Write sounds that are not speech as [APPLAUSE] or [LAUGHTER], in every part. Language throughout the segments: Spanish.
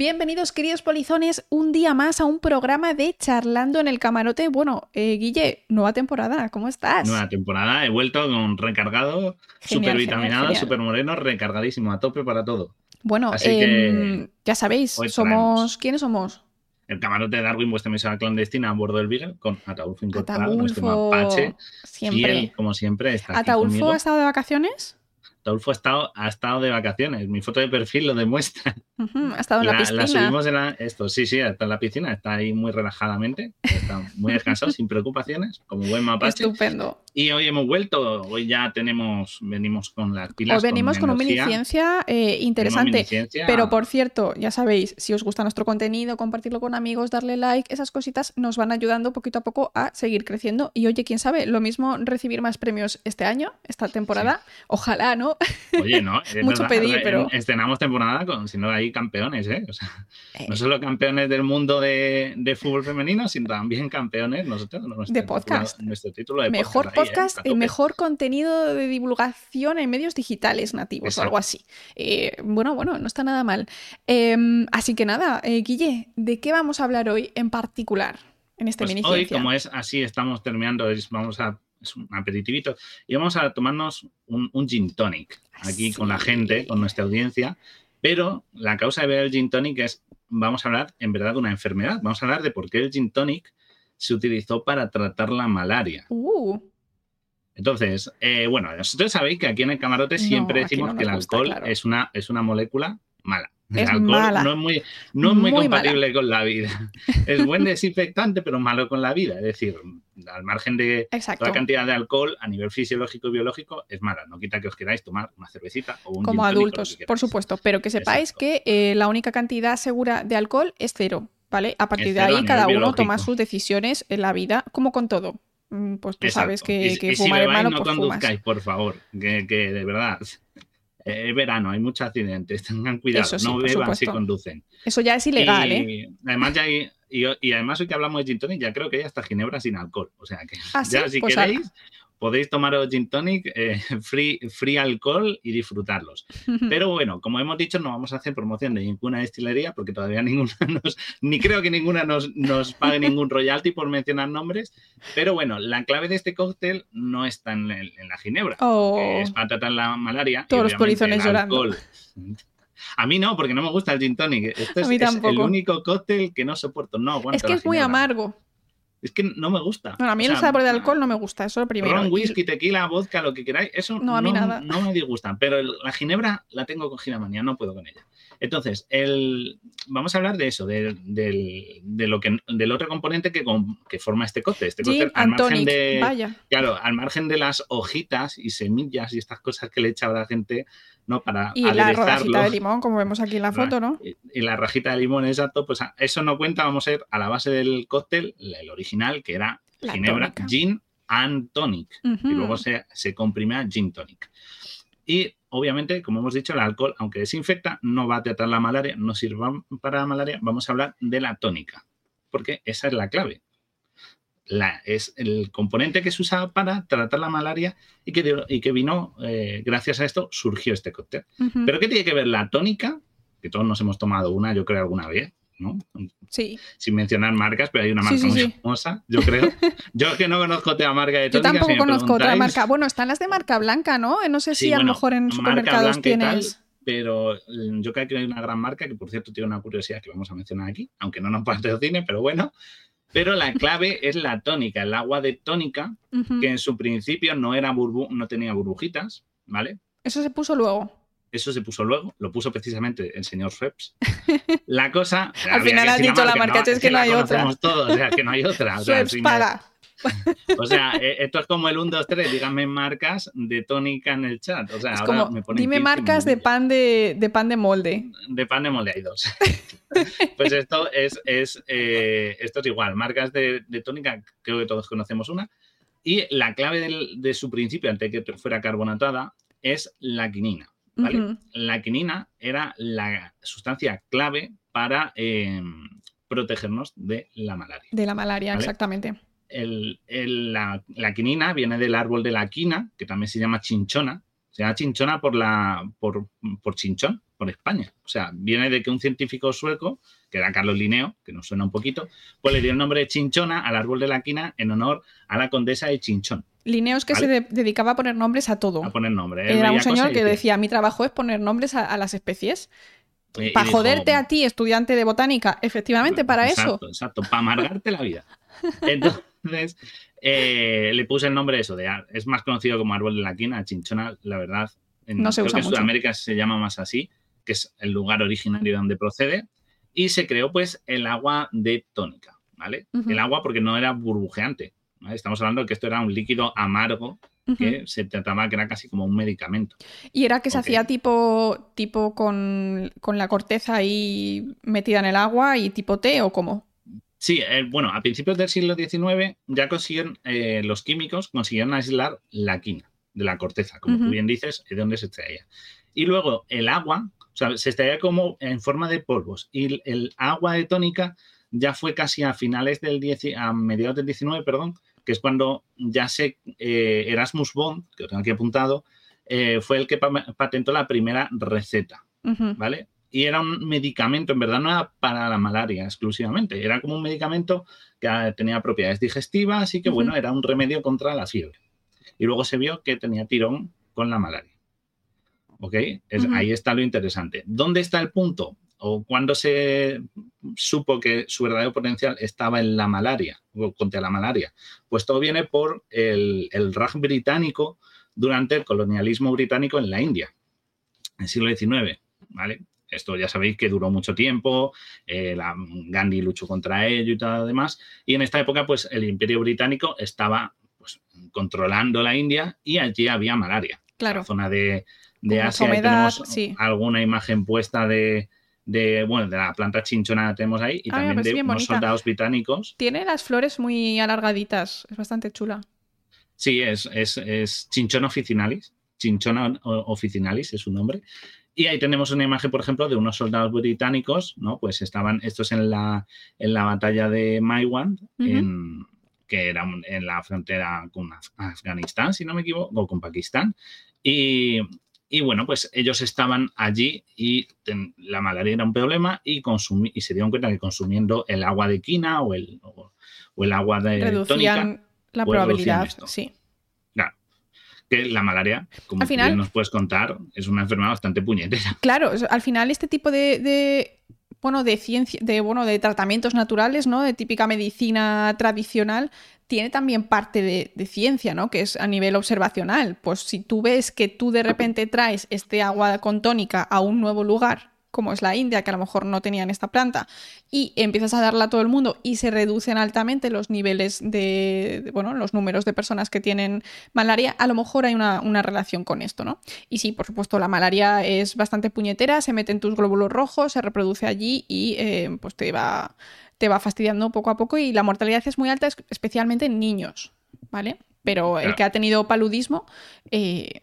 Bienvenidos, queridos polizones, un día más a un programa de Charlando en el Camarote. Bueno, eh, Guille, nueva temporada, ¿cómo estás? Nueva temporada, he vuelto con recargado, súper vitaminado, súper moreno, recargadísimo, a tope para todo. Bueno, em, ya sabéis, somos. ¿Quiénes somos? El camarote de Darwin, vuestra mesa clandestina a bordo del Beagle, con Ataulfo incorporado, nuestro mapache, siempre. como siempre. Está ¿Ataulfo ha estado de vacaciones? Taulfo ha estado, ha estado de vacaciones. Mi foto de perfil lo demuestra. ha estado en la, piscina. La subimos en la, esto, sí, sí, está en la piscina, está ahí muy relajadamente, está muy descansado, sin preocupaciones, como buen mapache. Estupendo. Y hoy hemos vuelto, hoy ya tenemos, venimos con las pilas. Hoy venimos con, una mini ciencia eh, interesante. Pero por cierto, ya sabéis, si os gusta nuestro contenido, compartirlo con amigos, darle like, esas cositas nos van ayudando poquito a poco a seguir creciendo. Y oye, quién sabe, lo mismo recibir más premios este año, esta temporada. Ojalá, ¿no? Oye, no. [LAUGHS] Mucho pedir, pero. Estrenamos temporada con, si no, hay campeones, ¿eh? O sea, no solo campeones del mundo de, de, fútbol femenino, sino también campeones nosotros. de podcast. nuestro título de Mejor podcast, y mejor contenido de divulgación en medios digitales nativos o algo así. Eh, bueno, bueno, no está nada mal. Em, así que nada, eh, Guille, ¿de qué vamos a hablar hoy en particular? En este pues Hoy, como es así, estamos terminando, vamos a es un aperitivito. Y vamos a tomarnos un, gin tonic aquí con la gente, con nuestra audiencia. Pero la causa de ver el gin tonic es, vamos a hablar en verdad de una enfermedad. Vamos a hablar de por qué el gin tonic se utilizó para tratar la malaria. Uh. Entonces, eh, bueno, vosotros sabéis que aquí en el camarote siempre decimos que el alcohol es, una, es una molécula mala. El alcohol no es muy, no es muy, compatible con la vida. [LAUGHS] Es buen desinfectante, pero malo con la vida. Es decir, al margen de toda cantidad de alcohol a nivel fisiológico y biológico es mala. No quita que os queráis tomar una cervecita o un Como adultos, por supuesto. Pero que sepáis que eh, la única cantidad segura de alcohol es cero. ¿Vale? A partir de ahí, cada uno toma sus decisiones en la vida, como con todo. Mm, pues tú sabes que, fumar es malo, no pues conduzcáis, por favor. Que, que de verdad es verano, hay muchos accidentes, [LAUGHS] tengan cuidado, no beban si conducen. Eso ya es ilegal, ¿eh? Además, ya hay, y, además hoy que hablamos de gin tonic, ya creo que hay hasta ginebra sin alcohol. O sea que ¿Ah, [LAUGHS] ya si pues queréis, podéis tomaros gin tonic eh, [LAUGHS] free, free alcohol y disfrutarlos. Pero [LAUGHS] bueno, como hemos dicho, no vamos a hacer promoción de ninguna destilería porque todavía [LAUGHS] ninguna nos, ni creo que ninguna nos, nos pague ningún royalty por mencionar nombres. Pero bueno, la clave de este cóctel no está en, la ginebra, oh. que es para tratar la malaria. Todos los polizones llorando. A mí no, porque no me gusta el gin tonic. Este es, el único cóctel que no soporto. No, es que es muy amargo. Es que no me gusta. a mí el sabor de alcohol no me gusta, eso es lo primero. Ron, whisky, tequila, vodka, lo que queráis, eso no, a mí nada. no me disgusta. Pero la ginebra la tengo cogida manía, no puedo con ella. Entonces, el, vamos a hablar de eso, de, lo que, del otro componente que, que forma este cóctel. Este cóctel, al margen de, Vaya. Claro, al margen de las hojitas y semillas y estas cosas que le echa a la gente, ¿no? Para y la rajita de limón, como vemos aquí en la foto, ¿no? Y, la rajita de limón, exacto, pues eso no cuenta, vamos a ver a la base del cóctel, el original, que era ginebra, gin and tonic. Y luego se, se comprime a gin tonic. Y obviamente, como hemos dicho, el alcohol, aunque desinfecta, no va a tratar la malaria, no sirve para la malaria. Vamos a hablar de la tónica, porque esa es la clave es el componente que se usa para tratar la malaria y que, y que vino, eh, gracias a esto, surgió este cóctel. Pero ¿qué tiene que ver la tónica? Que todos nos hemos tomado una, yo creo, alguna vez. ¿no? Sí. Sin mencionar marcas, pero hay una marca muy famosa, yo creo. [LAUGHS] Yo que no conozco otra marca de tónica. Yo tampoco conozco otra marca. Bueno, están las de marca blanca, ¿no? No sé si a lo mejor en supermercados tienes. pero mm, yo creo que hay una gran marca que, por cierto, tiene una curiosidad que vamos a mencionar aquí, aunque no nos [LAUGHS] cine, pero bueno, pero la clave es la tónica, el agua de tónica, que en su principio no, era burbu no tenía burbujitas, ¿vale? Eso se puso luego. Eso se puso luego, lo puso precisamente el señor Schweppes. [LAUGHS] La cosa. Al final has dicho la marca, es que, no hay otra. Todos, o sea, que no hay otra. O sea, paga. O sea, e, esto es como el 1, 2, 3, díganme marcas de tónica en el chat. O sea, ahora me dime marcas de pan de, de, pan de molde. De pan de molde hay dos. [LAUGHS] pues esto es, es eh, esto es igual, marcas de, tónica, creo que todos conocemos una. Y la clave de su principio, antes de que fuera carbonatada, es la quinina. La quinina era la sustancia clave para em, protegernos de la malaria. De la malaria, exactamente la, quinina viene del árbol de la quina, que también se llama chinchona. Se llama chinchona por, la, por, por chinchón, por España. O sea, viene de que un científico sueco, que era Carlos Linneo, que nos suena un poquito, pues le dio el nombre de chinchona al árbol de la quina en honor a la condesa de Chinchón. Linneo es que se dedicaba a poner nombres a todo. A poner nombres. Era un señor que decía, mi trabajo es poner nombres a, las especies. para joderte a ti, estudiante de botánica, efectivamente, para eso. Exacto, para amargarte la vida. [LAUGHS] Entonces, eh, le puse el nombre de eso, de, es más conocido como árbol de la quina, chinchona, la verdad. En, no se creo que en Sudamérica se llama más así, que es el lugar originario donde procede. Y se creó pues el agua de tónica, ¿vale? El agua porque no era burbujeante. Estamos hablando de que esto era un líquido amargo que se trataba que era casi como un medicamento. ¿Y era que se hacía tipo, tipo con, con, la corteza ahí metida en el agua y tipo té o cómo? Sí, eh, bueno, a principios del siglo XIX ya consiguieron, eh, los químicos consiguieron aislar la quina de la corteza, como tú bien dices, de donde se extraía. Y luego el agua, o sea, se extraía como en forma de polvos. Y el, agua de tónica ya fue casi a finales del 10, a mediados del 19, perdón, que es cuando ya se eh, Erasmus Bond, que lo tengo aquí apuntado, fue el que patentó la primera receta, ¿vale? Y era un medicamento, en verdad no era para la malaria exclusivamente, era como un medicamento que ah, tenía propiedades digestivas y que, bueno, era un remedio contra la fiebre. Y luego se vio que tenía tirón con la malaria. ¿Ok? Ahí está lo interesante. ¿Dónde está el punto? ¿O cuándo se supo que su verdadero potencial estaba en la malaria o contra la malaria? Pues todo viene por el, el Raj británico durante el colonialismo británico en la India, en el siglo XIX. ¿vale? Esto ya sabéis que duró mucho tiempo, eh, la, Gandhi luchó contra ello y todo lo demás. Y en esta época, pues el imperio británico estaba pues, controlando la India y allí había malaria. Claro. La zona de, de Asia. tenemos alguna imagen puesta de, bueno, de la planta chinchona que tenemos ahí y también de unos soldados británicos. Tiene las flores muy alargaditas, es bastante chula. Sí, es, es, es chinchona officinalis. Chinchona officinalis es su nombre. Y ahí tenemos una imagen, por ejemplo, de unos soldados británicos, ¿no? Pues estaban estos en la, en la batalla de Maiwand, que era en la frontera con Afganistán, si no me equivoco, o con Pakistán. Y, bueno, pues ellos estaban allí y la malaria era un problema y, y se dieron cuenta que consumiendo el agua de quina o el, o, el agua de Reducían la pues probabilidad, sí que la malaria, como final, nos puedes contar, es una enfermedad bastante puñetera. [LAUGHS] Claro, al final este tipo de, bueno, de ciencia, de bueno, de tratamientos naturales, ¿no? De típica medicina tradicional, tiene también parte de, de, ciencia, ¿no? Que es a nivel observacional. Pues si tú ves que tú de repente traes este agua con tónica a un nuevo lugar como es la India, que a lo mejor no tenían esta planta, y empiezas a darla a todo el mundo y se reducen altamente los niveles de, bueno, los números de personas que tienen malaria, a lo mejor hay una, relación con esto, ¿no? Y sí, por supuesto, la malaria es bastante puñetera, se mete en tus glóbulos rojos, se reproduce allí y eh, pues te va, te va fastidiando poco a poco y la mortalidad es muy alta, especialmente en niños, ¿vale? Pero el que ha tenido paludismo... Eh,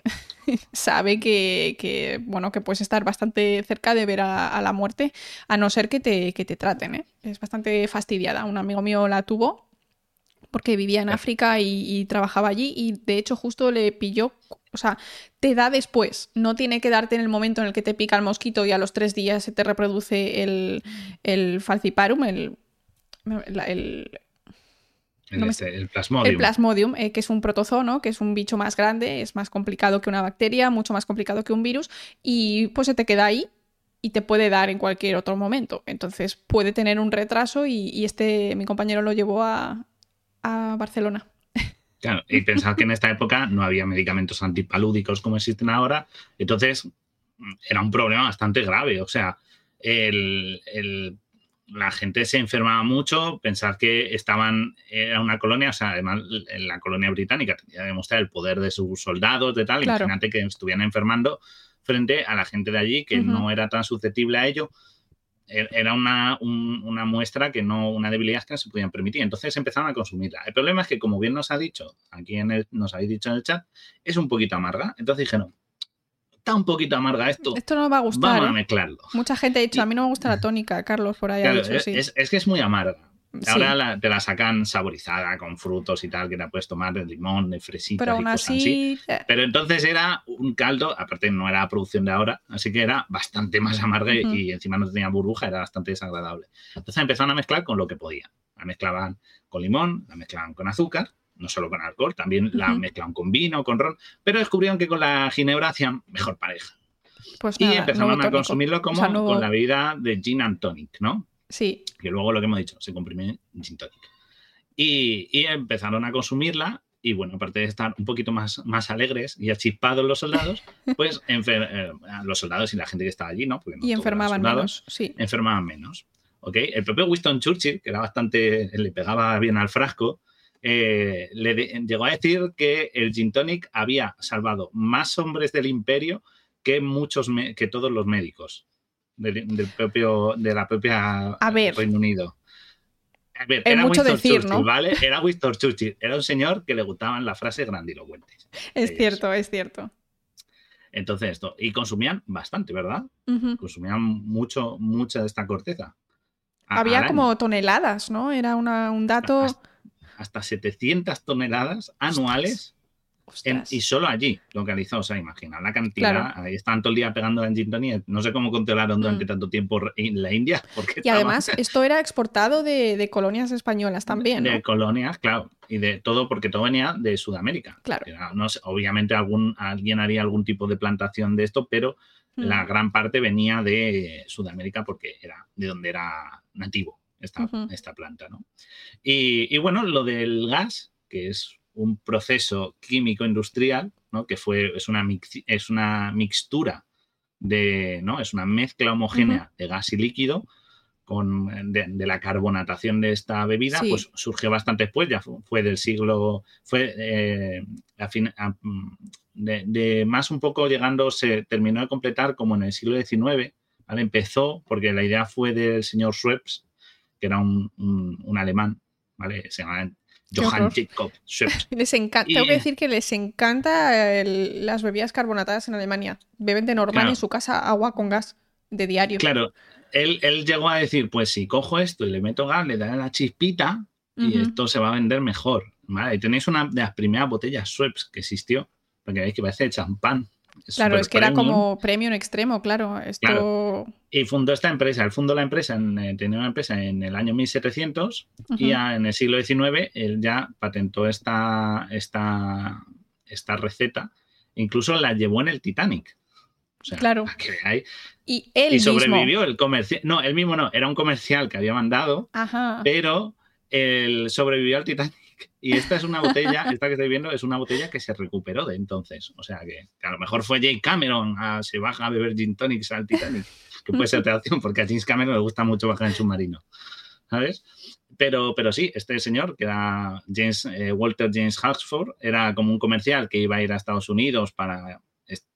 [LAUGHS] sabe que, bueno, que puedes estar bastante cerca de ver a, la muerte, a no ser que te, te traten. ¿eh? Es bastante fastidiada. Un amigo mío la tuvo porque vivía en África y, trabajaba allí y de hecho justo le pilló, o sea, te da después, no tiene que darte en el momento en el que te pica el mosquito y a los tres días se te reproduce el, el falciparum, el, el, este, el, plasmodium. El plasmodium, eh, que es un protozoo, que es un bicho más grande, es más complicado que una bacteria, mucho más complicado que un virus, y pues se te queda ahí y te puede dar en cualquier otro momento. Entonces puede tener un retraso y, este, mi compañero lo llevó a, Barcelona. [LAUGHS] Claro, y pensar que en esta época no había medicamentos antipalúdicos como existen ahora, entonces era un problema bastante grave. O sea, el la gente se enfermaba mucho, pensar que estaban, era una colonia, o sea, además en la colonia británica tenía que demostrar el poder de sus soldados, de tal, imagínate que estuvieran enfermando frente a la gente de allí que no era tan susceptible a ello. E-, era una, una, muestra que no, una debilidad que no se podían permitir. Entonces empezaron a consumirla. El problema es que, como bien nos ha dicho, aquí en el, nos habéis dicho en el chat, es un poquito amarga. Entonces dijeron, está un poquito amarga esto. Esto no me va a gustar. Vamos a ¿eh? mezclarlo. Mucha gente ha dicho, a mí no me gusta la tónica, Carlos, por ahí es, que es muy amarga. Ahora te la sacan saborizada con frutos y tal, que la puedes tomar de limón, de fresita Pero aún así, eh. Pero entonces era un caldo, aparte no era producción de ahora, así que era bastante más amarga y encima no tenía burbuja, era bastante desagradable. Entonces empezaron a mezclar con lo que podían. La mezclaban con limón, la mezclaban con azúcar, no solo con alcohol, también la mezclaban con vino, con ron, pero descubrieron que con la ginebra hacían mejor pareja. Pues y empezaron a consumirlo como con la bebida de gin and tonic, ¿no? Sí. Que luego lo que hemos dicho, se comprime gin tonic. Y, empezaron a consumirla y bueno, aparte de estar un poquito más, más alegres y achispados los soldados, [LAUGHS] pues eh, los soldados y la gente que estaba allí, ¿no? y enfermaban menos, sí. Enfermaban menos. ¿ok? El propio Winston Churchill, que era bastante, le pegaba bien al frasco, eh, le llegó a decir que el gin tonic había salvado más hombres del imperio que muchos, que todos los médicos del, propio, de la propia Reino Unido. A ver, era mucho Winston decir, Churchill, ¿vale? Era [LAUGHS] Winston Churchill. Era un señor que le gustaban las frases grandilocuentes. Es cierto, es cierto. Entonces, esto. Y consumían bastante, ¿verdad? Consumían mucho, mucha de esta corteza. Había como toneladas, ¿no? Era un dato. Hasta, 700 toneladas anuales y solo allí, localizados. O sea, imagina la cantidad. Ahí están todo el día pegando en No sé cómo controlaron durante mm. tanto tiempo en la India. [LAUGHS] Porque y además, esto era exportado de, colonias españolas también. De colonias, claro. Y de todo, porque todo venía de Sudamérica. Claro. no obviamente algún, alguien haría algún tipo de plantación de esto, pero mm. la gran parte venía de Sudamérica porque era de donde era nativo esta, esta planta. ¿no? Y, y bueno, lo del gas, que es un proceso químico industrial, ¿no? que fue, es, una es una mixtura de, ¿no? Es una mezcla homogénea de gas y líquido con, de, la carbonatación de esta bebida, pues surgió bastante después, ya fue, del siglo, fue eh, de, más un poco llegando, se terminó de completar como en el siglo XIX, ¿vale? Empezó porque la idea fue del señor Schweppes, que era un, un alemán, ¿vale? Se llama Johann Jacob [LAUGHS] Les encanta, Tengo que decir que les encanta las bebidas carbonatadas en Alemania. Beben de normal en su casa agua con gas de diario. Claro, él, llegó a decir, pues si cojo esto y le meto gas, le daré la chispita y esto se va a vender mejor. Y tenéis una de las primeras botellas Schweppes que existió, porque veis que parece de champán claro, es que era como premio en extremo, claro. Esto... Y fundó esta empresa. Él fundó la empresa, en, eh, tenía una empresa en el año 1700 y en el siglo XIX él ya patentó esta, esta, esta receta. Incluso la llevó en el Titanic. O sea, claro. Y él sobrevivió el comercial. No, él mismo no, era un comercial que había mandado, pero él sobrevivió al Titanic y esta es una botella, [LAUGHS] esta que estoy viendo es una botella que se recuperó de entonces. O sea que, a lo mejor fue Jake Cameron, a, se baja a beber gin tonics al Titanic, que puede ser [LAUGHS] otra porque a James Cameron le gusta mucho bajar en submarino. ¿Sabes? Pero, pero sí, este señor, que era James, eh, Walter James Hartford, era como un comercial que iba a ir a Estados Unidos para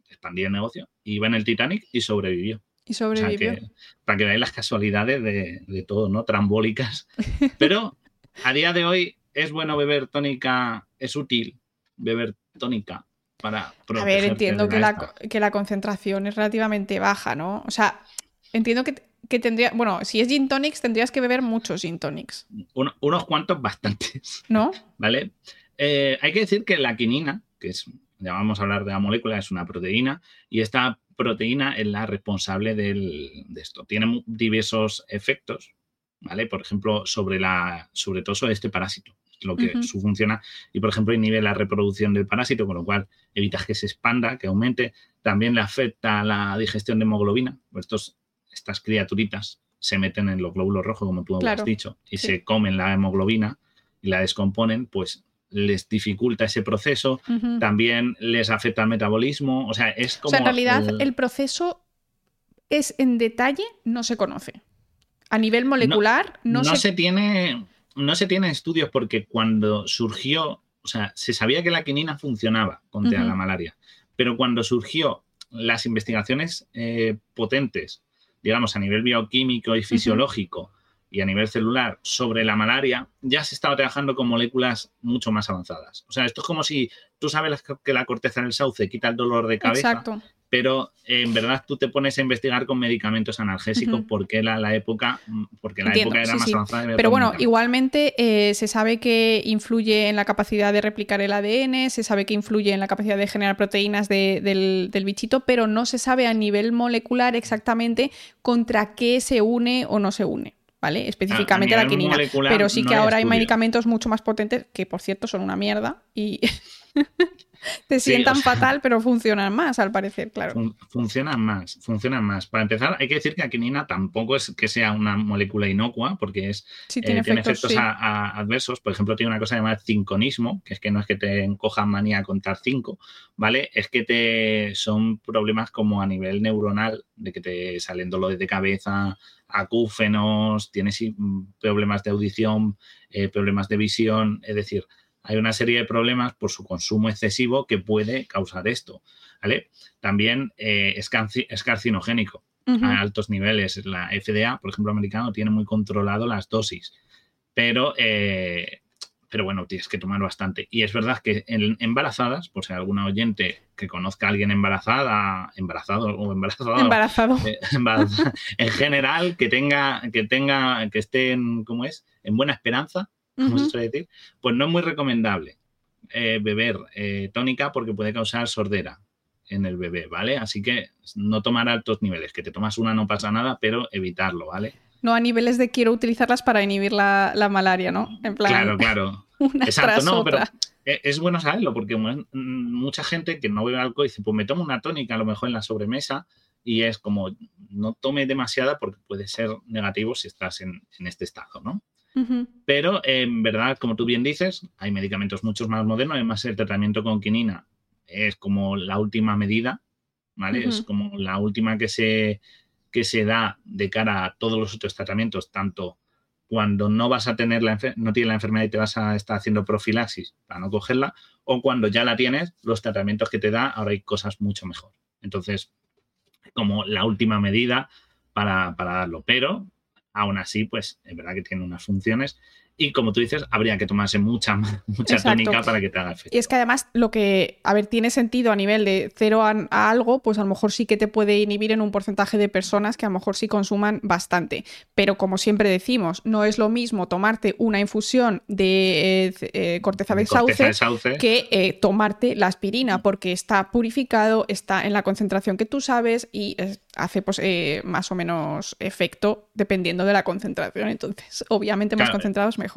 expandir el negocio, iba en el Titanic y sobrevivió. Y sobrevivió. para que veáis las casualidades de, de todo, ¿no? Trambólicas. [LAUGHS] Pero a día de hoy es bueno beber tónica, es útil beber tónica para... A ver, entiendo que la, que la, concentración es relativamente baja, ¿no? O sea, entiendo que, que, tendría, bueno, si es gin tonics tendrías que beber muchos gin tonics. unos cuantos bastantes. ¿No? ¿Vale? Eh, hay que decir que la quinina, que es, ya vamos a hablar de la molécula, es una proteína y esta proteína es la responsable del, de esto. Tiene diversos efectos, ¿vale? Por ejemplo, sobre, la, sobre todo sobre este parásito, lo que su funciona, y por ejemplo inhibe la reproducción del parásito, con lo cual evitas que se expanda, que aumente. También le afecta la digestión de hemoglobina, estos, estas criaturitas se meten en los glóbulos rojos, como tú has dicho, y se comen la hemoglobina y la descomponen, pues les dificulta ese proceso, también les afecta el metabolismo, o sea, es como... O sea, en realidad el proceso es en detalle, no se conoce. A nivel molecular, no, se... tiene. No se tiene estudios porque cuando surgió, o sea, se sabía que la quinina funcionaba contra la malaria, pero cuando surgió las investigaciones eh, potentes, digamos, a nivel bioquímico y fisiológico y a nivel celular sobre la malaria, ya se estaba trabajando con moléculas mucho más avanzadas. O sea, esto es como si tú sabes que la corteza del sauce quita el dolor de cabeza. Exacto pero en verdad tú te pones a investigar con medicamentos analgésicos porque la, la, época, porque la época era más avanzada. Pero bueno, igualmente eh, se sabe que influye en la capacidad de replicar el ADN, se sabe que influye en la capacidad de generar proteínas del, del, bichito, pero no se sabe a nivel molecular exactamente contra qué se une o no se une. ¿Vale? Específicamente la quinina. Pero sí que ahora hay medicamentos mucho más potentes, que por cierto son una mierda, y [LAUGHS] [LAUGHS] Te sientan fatal, pero funcionan más, al parecer, claro. funcionan más, funcionan más. Para empezar, hay que decir que la quinina tampoco es que sea una molécula inocua, porque es, eh, tiene, efectos, adversos. Por ejemplo, tiene una cosa llamada cinconismo, que es que no es que te encojan manía a contar cinco, ¿vale? Es que te son problemas como a nivel neuronal, de que te salen dolores de cabeza, acúfenos, tienes problemas de audición, eh, problemas de visión, es decir, hay una serie de problemas por su consumo excesivo que puede causar esto. ¿vale? También eh, es, carcinogénico a altos niveles. La FDA, por ejemplo, americano, tiene muy controlado las dosis, pero, eh, pero bueno, tienes que tomar bastante. Y es verdad que en embarazadas, por si alguna oyente que conozca a alguien embarazada, embarazado o embarazado, embarazado. Eh, [LAUGHS] en general, que tenga, que tenga, que esté en, ¿cómo es? En buena esperanza, decir, pues no es muy recomendable eh, beber eh, tónica porque puede causar sordera en el bebé, ¿vale? Así que no tomar altos niveles, que te tomas una no pasa nada, pero evitarlo, ¿vale? No a niveles de quiero utilizarlas para inhibir la, malaria, ¿no? En plan, claro, claro. [LAUGHS] Exacto, no, pero e, es bueno saberlo porque mucha gente que no bebe alcohol dice, pues me tomo una tónica a lo mejor en la sobremesa y es como, no tome demasiada porque puede ser negativo si estás en, en este estado, ¿no? Pero en verdad, como tú bien dices, hay medicamentos mucho más modernos. Además, el tratamiento con quinina es como la última medida, ¿vale? Es como la última que se, que se da de cara a todos los otros tratamientos, tanto cuando no vas a tener la no tienes la enfermedad y te vas a estar haciendo profilaxis para no cogerla, o cuando ya la tienes, los tratamientos que te da, ahora hay cosas mucho mejor. Entonces, como la última medida para, para darlo. Pero aún así, pues es verdad que tiene unas funciones y como tú dices, habría que tomarse mucha, [LAUGHS] mucha tónica para que te haga efecto. Y es que además lo que, a ver, tiene sentido a nivel de cero a, algo, pues a lo mejor sí que te puede inhibir en un porcentaje de personas que a lo mejor sí consuman bastante. Pero como siempre decimos, no es lo mismo tomarte una infusión de eh, eh, corteza, de, sauce que eh, tomarte la aspirina, porque está purificado, está en la concentración que tú sabes y hace pues, más o menos efecto dependiendo de la concentración. Entonces, obviamente más concentrados mejor.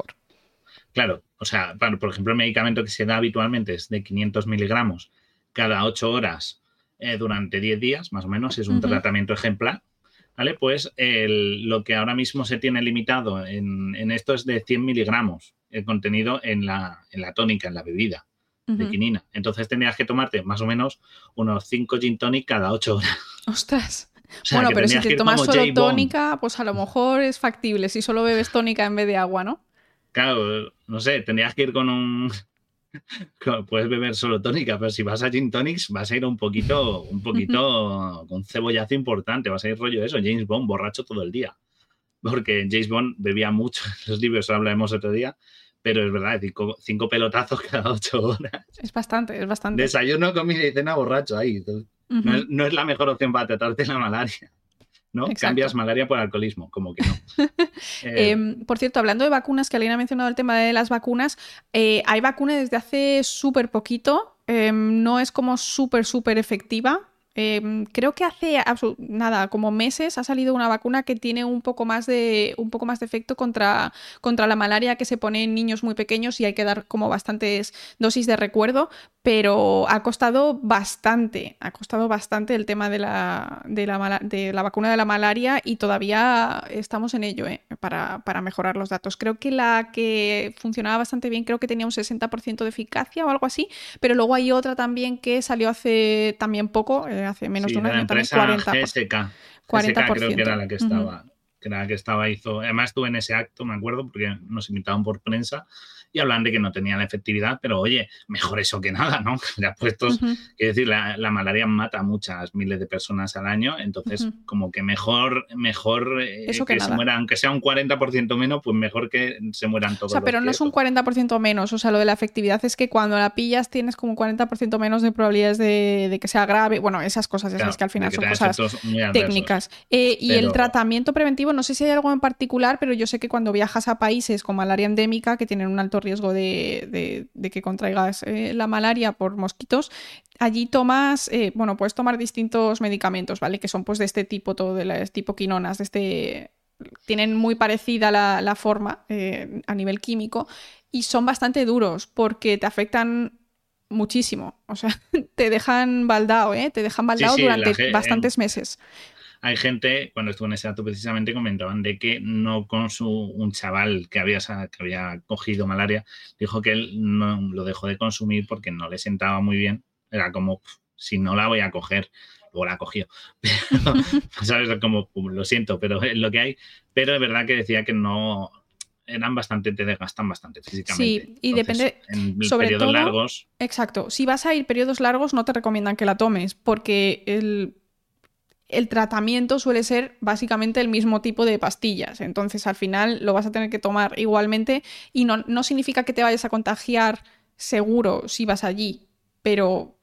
Claro, o sea, por ejemplo, el medicamento que se da habitualmente es de 500 miligramos cada 8 horas eh, durante 10 días, más o menos, es un tratamiento ejemplar. ¿Vale? Pues lo que ahora mismo se tiene limitado en, esto es de 100 miligramos el contenido en la, en la tónica, en la bebida de quinina. Entonces tendrías que tomarte más o menos unos 5 gin tonic cada 8 horas. Ostras. [LAUGHS] bueno, pero si te tomas solo tónica, pues a lo mejor es factible si solo bebes tónica en vez de agua, ¿no? Claro, no sé, tendrías que ir con un. [LAUGHS] Puedes beber solo tónica, pero si vas a gin tonics vas a ir un poquito, un poquito [LAUGHS] con cebollazo importante, vas a ir rollo eso, James Bond borracho todo el día. Porque James Bond bebía mucho, en [LAUGHS] los libros hablaremos otro día, pero es verdad, cinco, pelotazos cada ocho horas. Es bastante, es bastante. Desayuno, comida y cena borracho ahí. no, es, la mejor opción para tratarte la malaria. ¿No? Cambias malaria por alcoholismo, como que no. [LAUGHS] Eh, em, por cierto, hablando de vacunas, que alguien ha mencionado el tema de las vacunas, eh, hay vacuna desde hace súper poquito, em, no es como súper, súper efectiva, Em, creo que hace nada, como meses ha salido una vacuna que tiene un poco más de, un poco más de efecto contra, contra la malaria que se pone en niños muy pequeños y hay que dar como bastantes dosis de recuerdo, pero ha costado bastante, ha costado bastante el tema de la, de la, de la vacuna de la malaria y todavía estamos en ello ¿eh? para, para, mejorar los datos. Creo que la que funcionaba bastante bien, creo que tenía un 60% de eficacia o algo así, pero luego hay otra también que salió hace también poco. Eh, hace menos de un año también, 40%. GSK. 40%. creo que era la que estaba. Que era que estaba, hizo, además estuve en ese acto, me acuerdo, porque nos invitaban por prensa y hablan de que no tenía la efectividad, pero oye, mejor eso que nada, ¿no? Ya puestos, uh decir, la, malaria mata a muchas miles de personas al año, entonces como que mejor, mejor eh, que, se mueran, aunque sea un 40% menos, pues mejor que se mueran todos. O sea, pero no es un 40% menos, o sea, lo de la efectividad es que cuando la pillas tienes como un 40% menos de probabilidades de, que sea grave, bueno, esas cosas, esas que al final son cosas técnicas. Eh, y el tratamiento preventivo, no sé si hay algo en particular, pero yo sé que cuando viajas a países con malaria endémica, que tienen un alto riesgo de, que contraigas eh, la malaria por mosquitos, allí tomas, eh, bueno, puedes tomar distintos medicamentos, ¿vale? Que son pues de este tipo, todo de las tipo quinonas, de este... Tienen muy parecida la, forma eh, a nivel químico y son bastante duros porque te afectan muchísimo. O sea, [LAUGHS] te dejan baldado, ¿eh? Te dejan baldado durante bastantes meses hay gente, cuando estuvo en ese dato precisamente, comentaban de que no con su, un chaval que había, que había cogido malaria, dijo que él no lo dejó de consumir porque no le sentaba muy bien. Era como, si no la voy a coger, luego la cogió. [LAUGHS] ¿sabes? Como, lo siento, pero es lo que hay. Pero es verdad que decía que no, eran bastante, te desgastan bastante físicamente. Sí, y depende. En sobre periodos largos. Exacto. Si vas a ir periodos largos, no te recomiendan que la tomes, porque el el tratamiento suele ser básicamente el mismo tipo de pastillas. Entonces, al final lo vas a tener que tomar igualmente y no, no significa que te vayas a contagiar seguro si vas allí, pero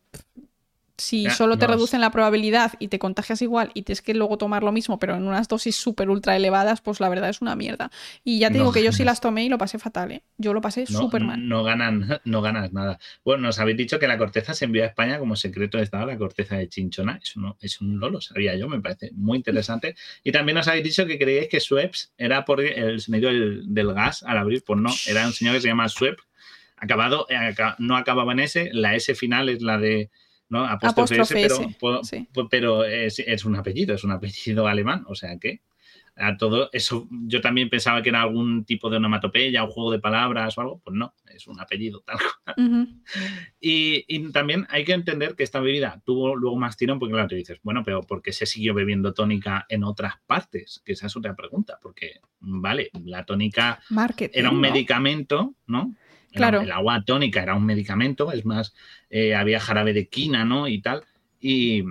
si solo te reducen la probabilidad y te contagias igual y tienes que luego tomar lo mismo, pero en unas dosis súper ultra elevadas, pues la verdad es una mierda. Y ya te digo que yo sí las tomé y lo pasé fatal, ¿eh? Yo lo pasé súper mal. No, ganan, [LAUGHS] no ganas nada. Bueno, nos habéis dicho que la corteza se envió a España como secreto de Estado, la corteza de chinchona. Eso no, es un lolo, sabía yo, me parece muy interesante. Y también nos habéis dicho que creíais que Sweps era por el sonido del, gas al abrir. Pues no, era un señor que se llama Swep. Acabado, eh, no acababa en S, la S final es la de ¿no? Apóstrofe, pero, pero es, un apellido, es un apellido alemán, o sea que a todo eso yo también pensaba que era algún tipo de onomatopeya, un juego de palabras o algo, pues no, es un apellido tal cual. [LAUGHS] y, también hay que entender que esta bebida tuvo luego más tirón porque claro, te dices, bueno, pero ¿por qué se siguió bebiendo tónica en otras partes? Que esa es otra pregunta, porque, vale, la tónica era un medicamento, ¿no? Claro. El, agua tónica era un medicamento, es más, eh, había jarabe de quina, ¿no? Y tal. Y,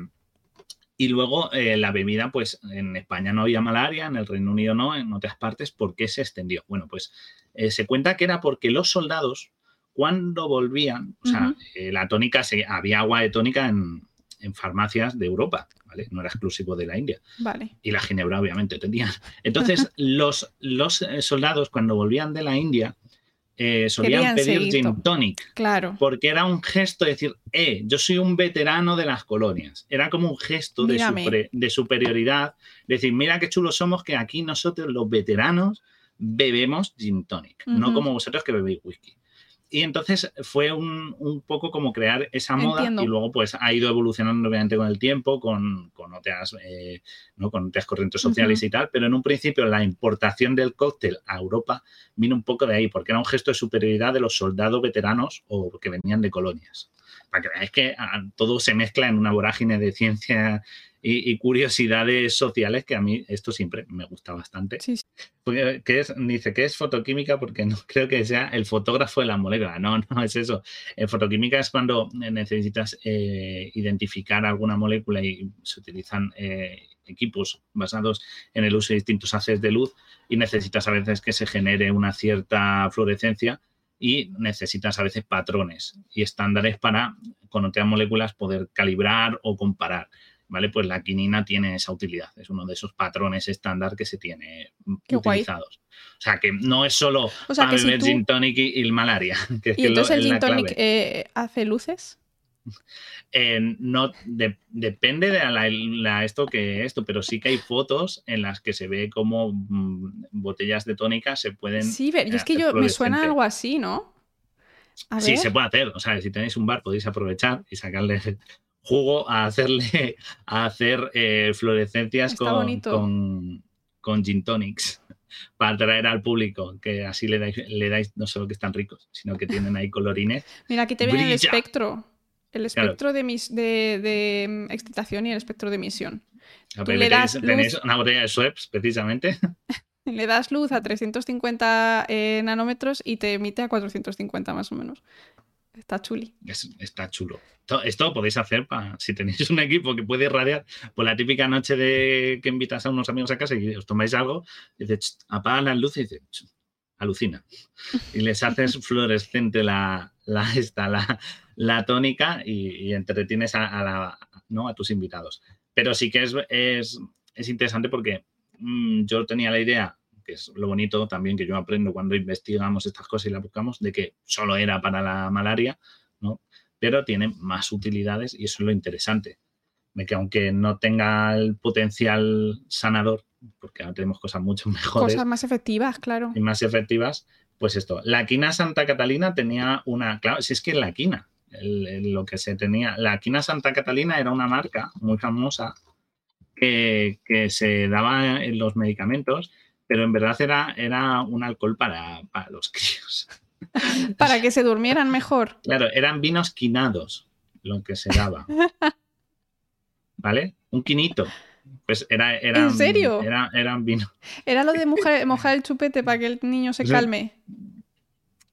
y luego eh, la bebida, pues en España no había malaria, en el Reino Unido no, en otras partes, ¿por qué se extendió? Bueno, pues eh, se cuenta que era porque los soldados, cuando volvían, o sea, la tónica, se, había agua de tónica en, en farmacias de Europa, ¿vale? No era exclusivo de la India. Vale. Y la ginebra, obviamente, tenían. Entonces, [LAUGHS] los, los soldados, cuando volvían de la India, eh, solían pedir gin tonic. Claro. Porque era un gesto de decir, eh, yo soy un veterano de las colonias. Era como un gesto de, de, superioridad. Decir, mira qué chulos somos que aquí nosotros, los veteranos, bebemos gin tonic. No como vosotros que bebéis whisky. Y entonces fue un, poco como crear esa moda y luego pues ha ido evolucionando obviamente con el tiempo, con, con otras, eh, ¿no? con otras corrientes sociales y tal, pero en un principio la importación del cóctel a Europa vino un poco de ahí, porque era un gesto de superioridad de los soldados veteranos o que venían de colonias. Para que veáis que ah, todo se mezcla en una vorágine de ciencia y, curiosidades sociales que a mí esto siempre me gusta bastante. Sí. Porque, es, dice que es fotoquímica porque no [LAUGHS] creo que sea el fotógrafo de la molécula. No, no es eso. En fotoquímica es cuando necesitas eh, identificar alguna molécula y se utilizan eh, equipos basados en el uso de distintos haces de luz y necesitas a veces que se genere una cierta fluorescencia y necesitas a veces patrones y estándares para con otras moléculas poder calibrar o comparar. ¿vale? Pues la quinina tiene esa utilidad, es uno de esos patrones estándar que se tiene utilizados. O sea, que no es solo para beber gin tonic y, malaria. [LAUGHS] ¿Y entonces el gin tonic eh, hace luces? Eh, no depende de la, esto que esto, pero sí que hay fotos en las que se ve como mm, botellas de tónica se pueden. Sí, y es que yo me suena algo así, ¿no? sí, se puede hacer. O sea, si tenéis un bar podéis aprovechar y sacarle [LAUGHS] jugo a hacerle a hacer eh, fluorescencias con, con, con, gin tonics [LAUGHS] para atraer al público, que así le dais, le dais no solo que están ricos, sino que tienen ahí colorines. Mira, aquí te viene el espectro. El espectro de, mis, de, de, excitación y el espectro de emisión. tenéis, una botella de Schweppes, precisamente. [LAUGHS] Le das luz a 350 eh, nanómetros y te emite a 450 más o menos. Está chuli. está chulo. Esto, podéis hacer para, si tenéis un equipo que puede irradiar por la típica noche de que invitas a unos amigos a casa y os tomáis algo, y dices, apagan las luces y dices, alucina. Y les [LAUGHS] haces fluorescente la, la, esta, la, tónica y, entretienes a, la, ¿no? a tus invitados. Pero sí que es, es, interesante porque mm, yo tenía la idea que es lo bonito también que yo aprendo cuando investigamos estas cosas y las buscamos, de que solo era para la malaria, ¿no? Pero tiene más utilidades y eso es lo interesante. De que aunque no tenga el potencial sanador, porque ahora tenemos cosas mucho [LAUGHS] mejores. Cosas más efectivas, claro. Y más efectivas, pues esto. La quina Santa Catalina tenía una. Claro, si es que la quina, lo que se tenía. La quina Santa Catalina era una marca muy famosa que, que se daba en los medicamentos pero en verdad era, era un alcohol para, los críos. [LAUGHS] para que se durmieran mejor. Claro, eran vinos quinados lo que se daba. [LAUGHS] ¿Vale? Un quinito. Pues era, era ¿En serio? Era, eran vinos. Era lo de [LAUGHS] mojar, el chupete para que el niño se calme.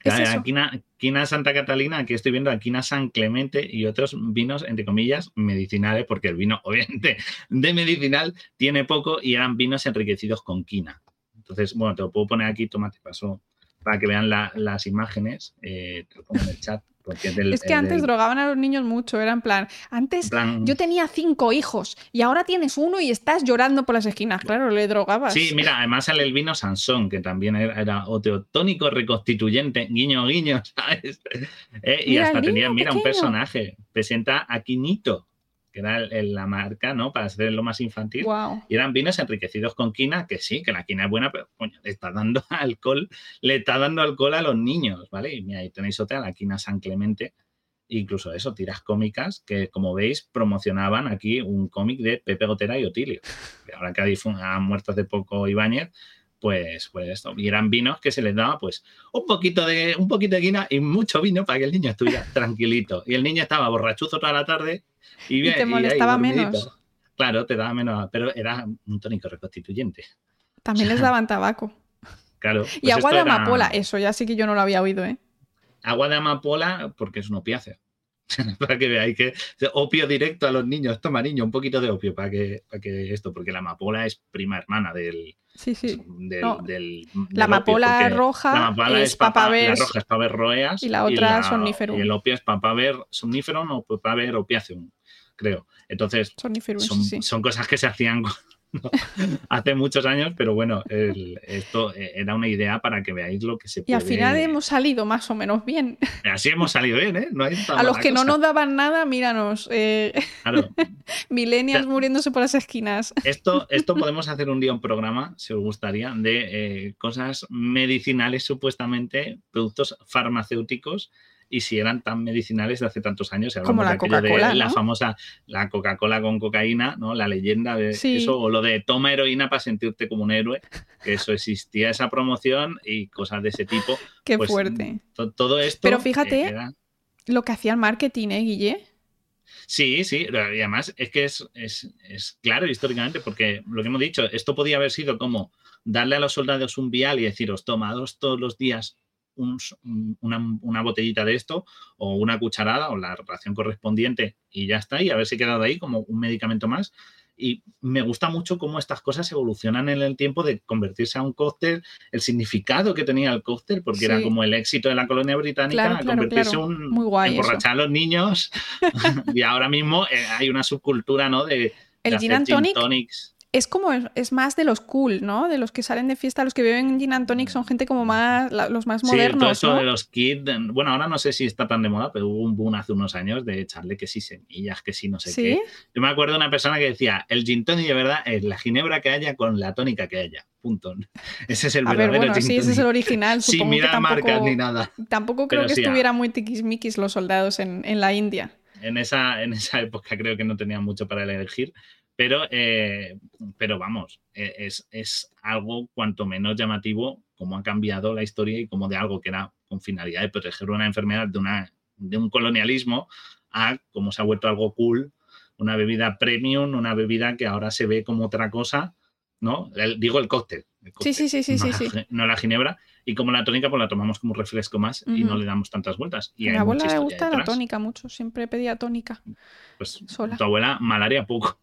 ¿Es quina, quina, Santa Catalina, aquí estoy viendo a Quina San Clemente y otros vinos, entre comillas, medicinales, porque el vino, [LAUGHS] obviamente, de medicinal tiene poco y eran vinos enriquecidos con quina. Entonces, bueno, te lo puedo poner aquí, toma, te paso para que vean las imágenes, eh, te lo pongo en el chat. Es que antes drogaban a los niños mucho, era en plan, antes yo tenía cinco hijos y ahora tienes uno y estás llorando por las esquinas, claro, le drogabas. Sí, mira, además sale el vino Sansón, que también era, oteotónico reconstituyente, guiño, guiño, [LAUGHS] ¿sabes? Eh, y hasta tenía, mira, un personaje, presenta a Quinito, que era la marca, ¿no? Para hacerlo más infantil. Y eran vinos enriquecidos con quina, que sí, que la quina es buena, pero coño, le está dando [LAUGHS] alcohol, le está dando alcohol a los niños, ¿vale? Y mira, ahí tenéis otra, la quina San Clemente, incluso eso, tiras cómicas que, como veis, promocionaban aquí un cómic de Pepe Gotera y Otilio. ahora que han muerto hace poco Ibáñez, pues, pues esto. Y eran vinos que se les daba, pues, un poquito de, un poquito de quina y mucho vino para que el niño estuviera [LAUGHS] tranquilito. Y el niño estaba borrachuzo toda la tarde y, te molestaba menos. Claro, te daba menos, pero era un tónico reconstituyente. [LAUGHS] También les daban tabaco. Claro. y pues agua de amapola, eso ya sí que yo no lo había oído, ¿eh? Agua de amapola porque es un opiáceo. [LAUGHS] para que veáis que opio directo a los niños, toma niño, un poquito de opio para que, para que esto, porque la amapola es prima hermana del, Sí, sí. Del, la amapola roja es, papaver. La roja es papaver roeas. Y la otra somnífero. Y el opio es papaver somnífero o papaver opiáceum, creo. Entonces, son, son, cosas que se hacían [LAUGHS] hace muchos años, pero bueno, esto eh, era una idea para que veáis lo que se puede... Y al final hemos salido más o menos bien. Así hemos salido bien, ¿eh? a los que no nos daban nada, míranos. Eh... Claro. [LAUGHS] Muriéndose por las esquinas. Esto, esto [LAUGHS] podemos hacer un día un programa, si os gustaría, de eh, cosas medicinales supuestamente, productos farmacéuticos y si eran tan medicinales de hace tantos años. Como la Coca-Cola. La famosa, la Coca-Cola con cocaína, ¿no? La leyenda de eso, o lo de toma heroína para sentirte como un héroe, que eso existía, esa promoción y cosas de ese tipo. [LAUGHS] Qué pues, fuerte. todo esto. Pero fíjate lo que hacía el marketing, ¿eh, Guille? Sí, sí, y además es que es, es, es, claro históricamente, porque lo que hemos dicho, esto podía haber sido como darle a los soldados un vial y deciros, tomados todos los días una, botellita de esto o una cucharada o la ración correspondiente y ya está, y haberse quedado ahí como un medicamento más. Y me gusta mucho cómo estas cosas evolucionan en el tiempo de convertirse a un cóctel, el significado que tenía el cóctel, porque era como el éxito de la colonia británica, convertirse en un Muy guay emborrachar a los niños. [LAUGHS] [LAUGHS] y ahora mismo eh, hay una subcultura, ¿no? De, el gin tonics es como, es más de los cool, ¿no? De los que salen de fiesta, los que viven en Gin and Tonic son gente como más, los más modernos. Sí, todo eso de los kids, bueno, ahora no sé si está tan de moda, pero hubo un boom hace unos años de echarle que sí semillas, que sí no sé qué. Yo me acuerdo de una persona que decía, el gin tonic de verdad es la ginebra que haya con la tónica que haya. Punto. [LAUGHS] Ese es el verdadero ver, bueno, sí, ese es el original. [LAUGHS] Sin mirar marcas ni nada. Tampoco creo que estuviera muy tiquismiquis los soldados en, en la India. En esa, en esa época creo que no tenían mucho para elegir, pero, eh, pero vamos, e, es, algo cuanto menos llamativo cómo ha cambiado la historia y cómo de algo que era con finalidad de proteger una enfermedad de, una, de un colonialismo a cómo se ha vuelto algo cool una bebida premium, una bebida que ahora se ve como otra cosa, ¿no? digo el cóctel, Sí, sí, sí, sí, no, sí, la, no la ginebra. Y como la tónica, pues la tomamos como un refresco más y no le damos tantas vueltas. Y a mi abuela le gusta la tónica mucho, siempre pedía tónica. Pues tu abuela, malaria poco.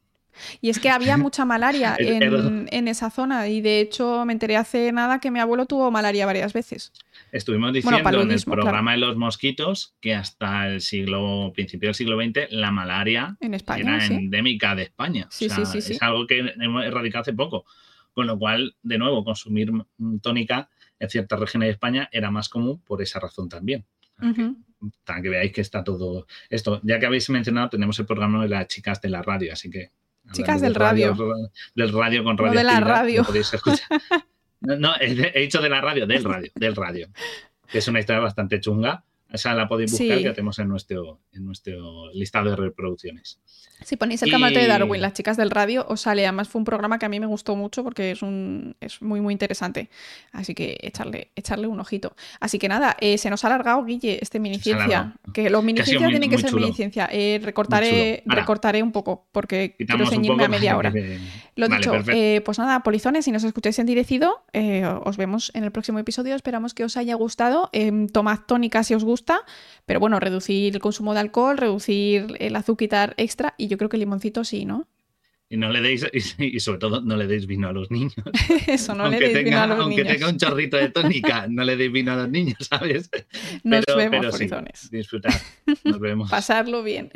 Y es que había [LAUGHS] mucha malaria en, en, esa zona y de hecho me enteré hace nada que mi abuelo tuvo malaria varias veces. Estuvimos diciendo en el programa de los mosquitos que hasta el siglo, principio del siglo XX, la malaria era endémica de España. Sí, sí, sí, es algo que hemos erradicado hace poco. Con lo cual, de nuevo, consumir tónica en ciertas regiones de España era más común por esa razón también. Para que, veáis que está todo esto. Ya que habéis mencionado, tenemos el programa de las chicas de la radio, así que. Chicas del radio. Del radio con radio. No de la radio. [LAUGHS] No, he dicho de la radio, del radio, del radio. Que es una historia bastante chunga. Esa la podéis buscar que tenemos en nuestro, en nuestro listado de reproducciones. Si ponéis el camarote de Darwin, las chicas del radio, os sale. Además, fue un programa que a mí me gustó mucho porque es, un, es muy, muy interesante. Así que echarle, echarle un ojito. Así que nada, eh, se nos ha alargado, Guille, este miniciencia. Que los miniciencias tienen que ser miniciencia. Eh, recortaré, recortaré un poco porque quiero ceñirme a media hora. Lo dicho, eh, pues nada, polizones, si nos escucháis en direcido, os vemos en el próximo episodio. Esperamos que os haya gustado. Em, tomad tónica si os gusta, pero bueno, reducir el consumo de alcohol, reducir el azúcar extra y yo creo que el limoncito sí, ¿no? Y no le deis, [LAUGHS] y, sobre todo no le deis vino a los niños. [LAUGHS] Eso, no le deis vino a los aunque niños. Aunque tenga un chorrito de tónica, no le deis vino a los niños, [LAUGHS] ¿sabes? Nos vemos, pero sí, disfrutar. Nos vemos. Pasarlo bien.